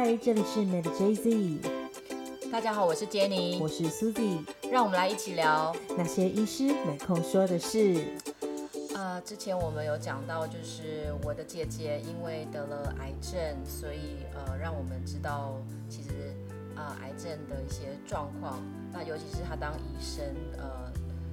嗨，这里是 Mad JZ，大家好，我是杰尼，我是 Susie，让我们来一起聊那些医师没空说的事。呃，之前我们有讲到，就是我的姐姐因为得了癌症，所以呃，让我们知道其实啊，癌症的一些状况。那尤其是她当医生，呃，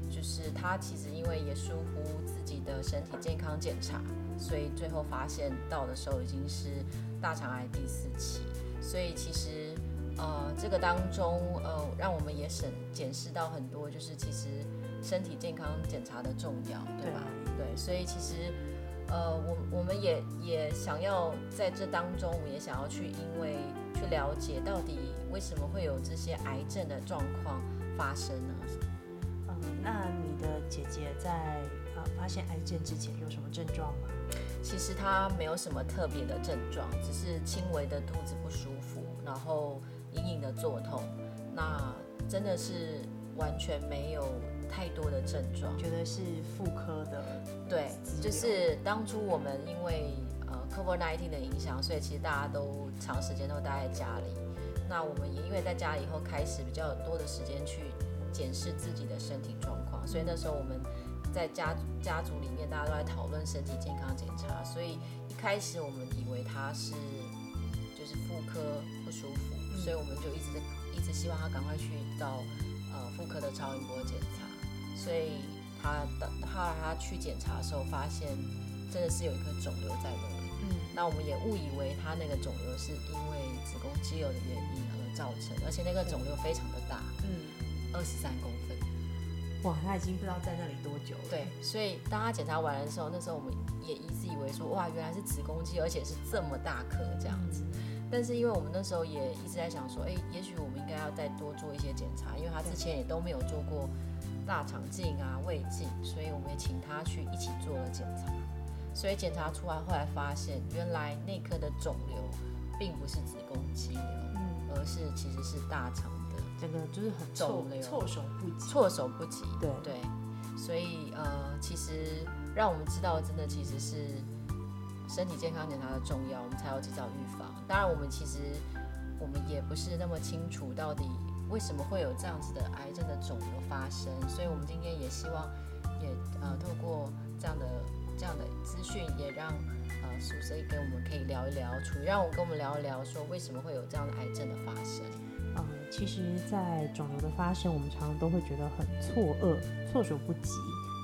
就是她其实因为也疏忽自己的身体健康检查，所以最后发现到的时候已经是大肠癌第四期。所以其实呃，这个当中呃，让我们也审检视到很多，就是其实身体健康检查的重要，对吧？对，所以其实，呃，我我们也也想要在这当中，我们也想要去，因为去了解到底为什么会有这些癌症的状况发生呢？嗯，那你的姐姐在呃发现癌症之前有什么症状吗？其实他没有什么特别的症状，只是轻微的肚子不舒服，然后隐隐的作痛，那真的是完全没有。太多的症状，觉得是妇科的。对，就是当初我们因为呃 COVID-19 的影响，所以其实大家都长时间都待在家里。那我们也因为在家里以后开始比较多的时间去检视自己的身体状况，所以那时候我们在家家族里面大家都在讨论身体健康检查。所以一开始我们以为他是就是妇科不舒服，所以我们就一直一直希望他赶快去到呃妇科的超音波检查。所以他的他他去检查的时候，发现真的是有一颗肿瘤在那里。嗯，那我们也误以为他那个肿瘤是因为子宫肌瘤的原因而造成，而且那个肿瘤非常的大，嗯，二十三公分。哇，他已经不知道在那里多久了。对，所以当他检查完的时候，那时候我们也一直以为说，哇，原来是子宫肌，而且是这么大颗这样子。但是因为我们那时候也一直在想说，哎，也许我们应该要再多做一些检查，因为他之前也都没有做过。大肠镜啊、胃镜，所以我们也请他去一起做了检查。所以检查出来，后来发现原来那颗的肿瘤并不是子宫肌瘤，嗯，而是其实是大肠的，整个就是很肿瘤，措手不及，措手不及。对对，所以呃，其实让我们知道，真的其实是身体健康检查的重要，我们才要及早预防。当然，我们其实我们也不是那么清楚到底。为什么会有这样子的癌症的肿瘤发生？所以我们今天也希望，也呃透过这样的这样的资讯，也让呃苏 C 跟我们可以聊一聊，处于让我跟我们聊一聊，说为什么会有这样的癌症的发生？其实，在肿瘤的发生，我们常常都会觉得很错愕、措手不及，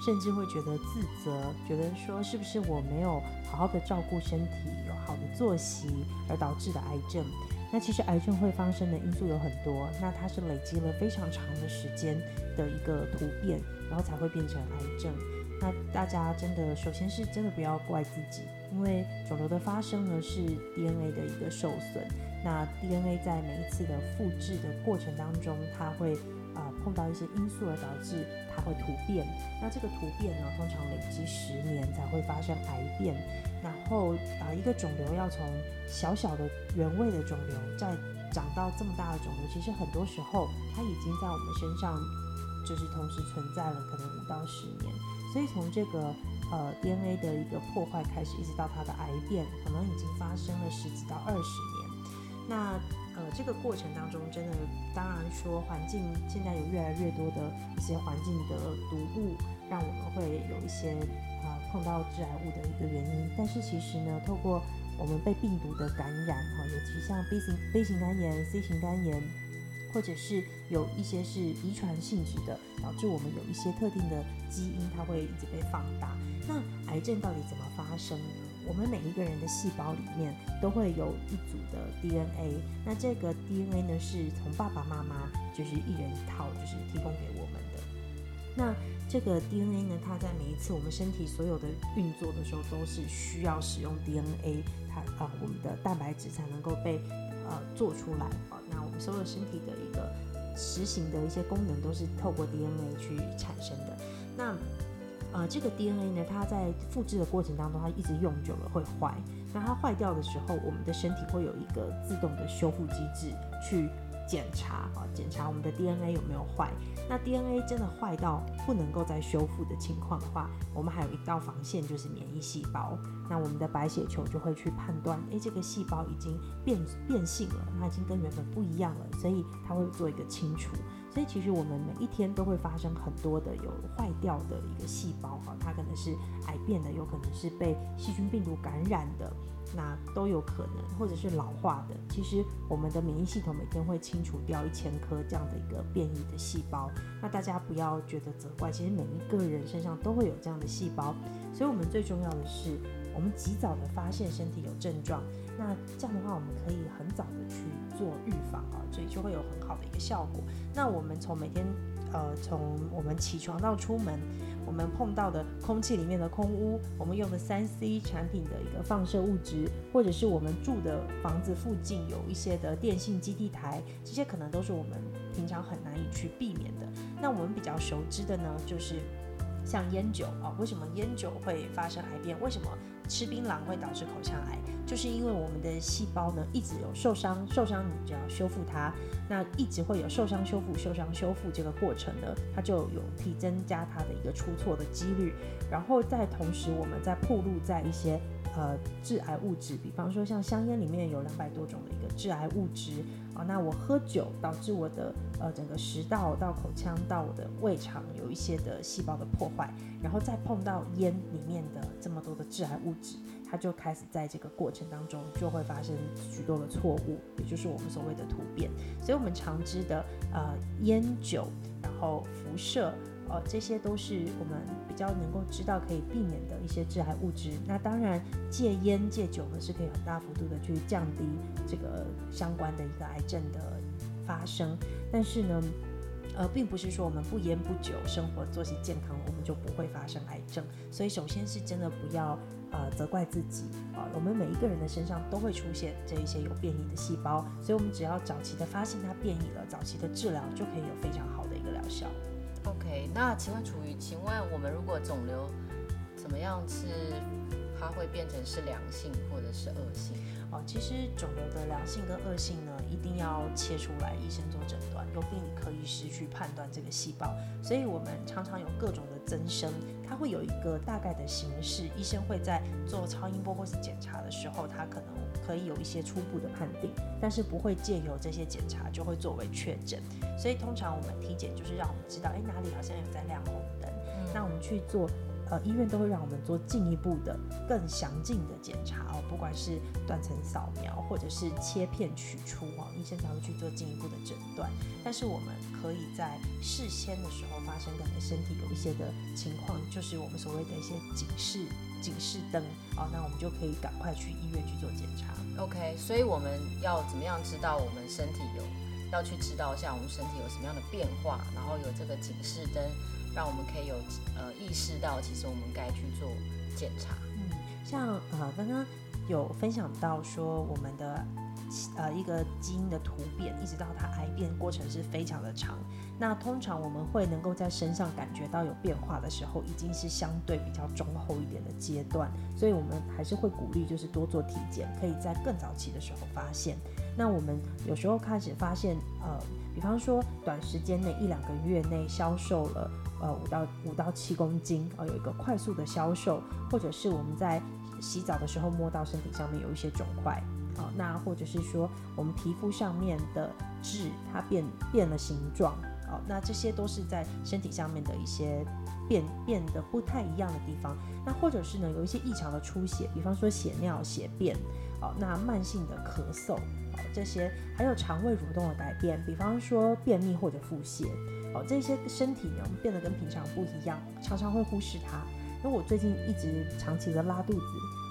甚至会觉得自责，觉得说是不是我没有好好的照顾身体，有好的作息而导致的癌症？那其实癌症会发生的因素有很多，那它是累积了非常长的时间的一个突变，然后才会变成癌症。那大家真的，首先是真的不要怪自己，因为肿瘤的发生呢是 DNA 的一个受损。那 DNA 在每一次的复制的过程当中，它会啊碰到一些因素而导致它会突变。那这个突变呢，通常累积十年才会发生癌变。然后啊，一个肿瘤要从小小的原位的肿瘤，再长到这么大的肿瘤，其实很多时候它已经在我们身上，就是同时存在了可能五到十年。所以从这个呃 DNA 的一个破坏开始，一直到它的癌变，可能已经发生了十几到二十年。那呃这个过程当中，真的当然说环境现在有越来越多的一些环境的毒物，让我们会有一些。碰到致癌物的一个原因，但是其实呢，透过我们被病毒的感染，哈，尤其像 B 型 B 型肝炎、C 型肝炎，或者是有一些是遗传性质的，导致我们有一些特定的基因，它会一直被放大。那癌症到底怎么发生？我们每一个人的细胞里面都会有一组的 DNA，那这个 DNA 呢，是从爸爸妈妈就是一人一套，就是提供给我们的。那这个 DNA 呢，它在每一次我们身体所有的运作的时候，都是需要使用 DNA，它啊，我们的蛋白质才能够被呃做出来啊。那我们所有身体的一个实行的一些功能，都是透过 DNA 去产生的。那呃，这个 DNA 呢，它在复制的过程当中，它一直用久了会坏。那它坏掉的时候，我们的身体会有一个自动的修复机制去。检查啊，检查我们的 DNA 有没有坏。那 DNA 真的坏到不能够再修复的情况的话，我们还有一道防线，就是免疫细胞。那我们的白血球就会去判断，诶，这个细胞已经变变性了，它已经跟原本不一样了，所以它会做一个清除。所以其实我们每一天都会发生很多的有坏掉的一个细胞哈，它可能是癌变的，有可能是被细菌病毒感染的。那都有可能，或者是老化的。其实我们的免疫系统每天会清除掉一千颗这样的一个变异的细胞。那大家不要觉得责怪，其实每一个人身上都会有这样的细胞。所以我们最重要的是，我们及早的发现身体有症状。那这样的话，我们可以很早的去做预防啊，所以就会有很好的一个效果。那我们从每天，呃，从我们起床到出门。我们碰到的空气里面的空污，我们用的三 C 产品的一个放射物质，或者是我们住的房子附近有一些的电信基地台，这些可能都是我们平常很难以去避免的。那我们比较熟知的呢，就是像烟酒啊，为什么烟酒会发生癌变？为什么？吃槟榔会导致口腔癌，就是因为我们的细胞呢一直有受伤，受伤你就要修复它，那一直会有受伤修复、受伤修复这个过程呢，它就有可以增加它的一个出错的几率。然后在同时，我们再暴露在一些呃致癌物质，比方说像香烟里面有两百多种的一个致癌物质啊，那我喝酒导致我的呃整个食道到口腔到我的胃肠有一些的细胞的破坏，然后再碰到烟里面的这么多的致癌物质。它就开始在这个过程当中就会发生许多的错误，也就是我们所谓的突变。所以，我们常知的呃烟酒，然后辐射，呃这些都是我们比较能够知道可以避免的一些致癌物质。那当然，戒烟戒酒呢是可以很大幅度的去降低这个相关的一个癌症的发生。但是呢，呃，并不是说我们不烟不酒，生活作息健康，我们就不会发生癌症。所以，首先是真的不要呃责怪自己啊。我们每一个人的身上都会出现这一些有变异的细胞，所以我们只要早期的发现它变异了，早期的治疗就可以有非常好的一个疗效。OK，那请问楚瑜，请问我们如果肿瘤怎么样是它会变成是良性或者是恶性？哦，其实肿瘤的良性跟恶性呢，一定要切出来，医生做诊断，由病理科医师去判断这个细胞。所以我们常常有各种的增生，它会有一个大概的形式，医生会在做超音波或是检查的时候，他可能可以有一些初步的判定，但是不会借由这些检查就会作为确诊。所以通常我们体检就是让我们知道，哎，哪里好像有在亮红灯，那我们去做。呃，医院都会让我们做进一步的、更详尽的检查哦，不管是断层扫描或者是切片取出哦，医生才会去做进一步的诊断。但是我们可以在事先的时候发生可能身体有一些的情况，就是我们所谓的一些警示警示灯哦，那我们就可以赶快去医院去做检查。OK，所以我们要怎么样知道我们身体有要去知道一下我们身体有什么样的变化，然后有这个警示灯。让我们可以有呃意识到，其实我们该去做检查。嗯，像呃刚刚有分享到说，我们的呃一个基因的突变，一直到它癌变过程是非常的长。那通常我们会能够在身上感觉到有变化的时候，已经是相对比较中后一点的阶段。所以我们还是会鼓励，就是多做体检，可以在更早期的时候发现。那我们有时候开始发现，呃，比方说短时间内一两个月内消瘦了。呃，五到五到七公斤，哦，有一个快速的消瘦，或者是我们在洗澡的时候摸到身体上面有一些肿块，那或者是说我们皮肤上面的痣它变变了形状，哦，那这些都是在身体上面的一些变变得不太一样的地方，那或者是呢有一些异常的出血，比方说血尿、血便，哦，那慢性的咳嗽，哦，这些还有肠胃蠕动的改变，比方说便秘或者腹泻。哦，这些身体呢变得跟平常不一样，常常会忽视它。因为我最近一直长期的拉肚子，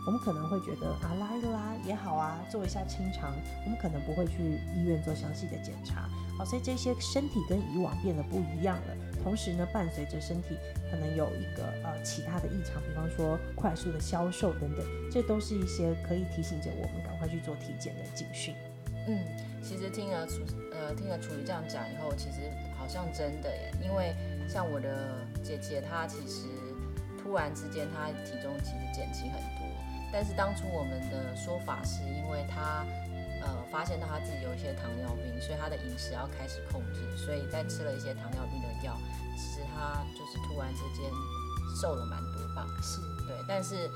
我们可能会觉得啊拉一拉也好啊，做一下清肠，我们可能不会去医院做详细的检查。好，所以这些身体跟以往变得不一样了。同时呢，伴随着身体可能有一个呃其他的异常，比方说快速的消瘦等等，这都是一些可以提醒着我们赶快去做体检的警讯。嗯，其实听了楚呃听了楚瑜这样讲以后，其实好。像真的耶，因为像我的姐姐，她其实突然之间她体重其实减轻很多，但是当初我们的说法是因为他呃发现到他自己有一些糖尿病，所以他的饮食要开始控制，所以在吃了一些糖尿病的药，其实他就是突然之间瘦了蛮多磅，是对，但是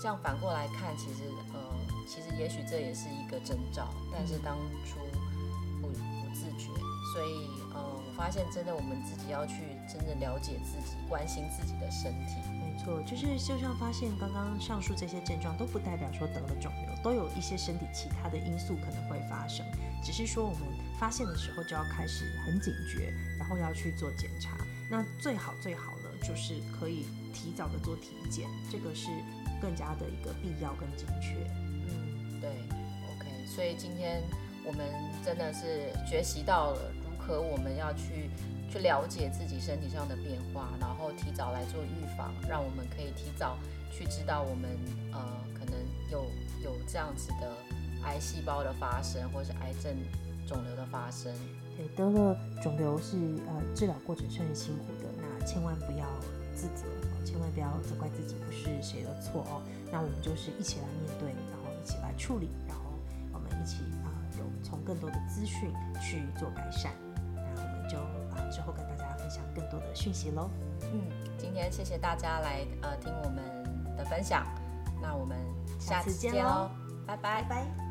这样反过来看，其实呃，其实也许这也是一个征兆，但是当初不不自觉，所以呃，我发现真的我们自己要去真正了解自己，关心自己的身体。错，就是就像发现刚刚上述这些症状都不代表说得了肿瘤，都有一些身体其他的因素可能会发生，只是说我们发现的时候就要开始很警觉，然后要去做检查。那最好最好的就是可以提早的做体检，这个是更加的一个必要跟精确。嗯，对，OK，所以今天我们真的是学习到了何我们要去去了解自己身体上的变化，然后提早来做预防，让我们可以提早去知道我们呃可能有有这样子的癌细胞的发生，或是癌症肿瘤的发生。对，得了肿瘤是呃治疗过程是很辛苦的，那千万不要自责，千万不要责怪自己不是谁的错哦。那我们就是一起来面对，然后一起来处理，然后我们一起啊、有从更多的资讯去做改善。享更多的讯息喽。嗯，今天谢谢大家来呃听我们的分享，那我们下下次次见喽见喽，拜拜拜。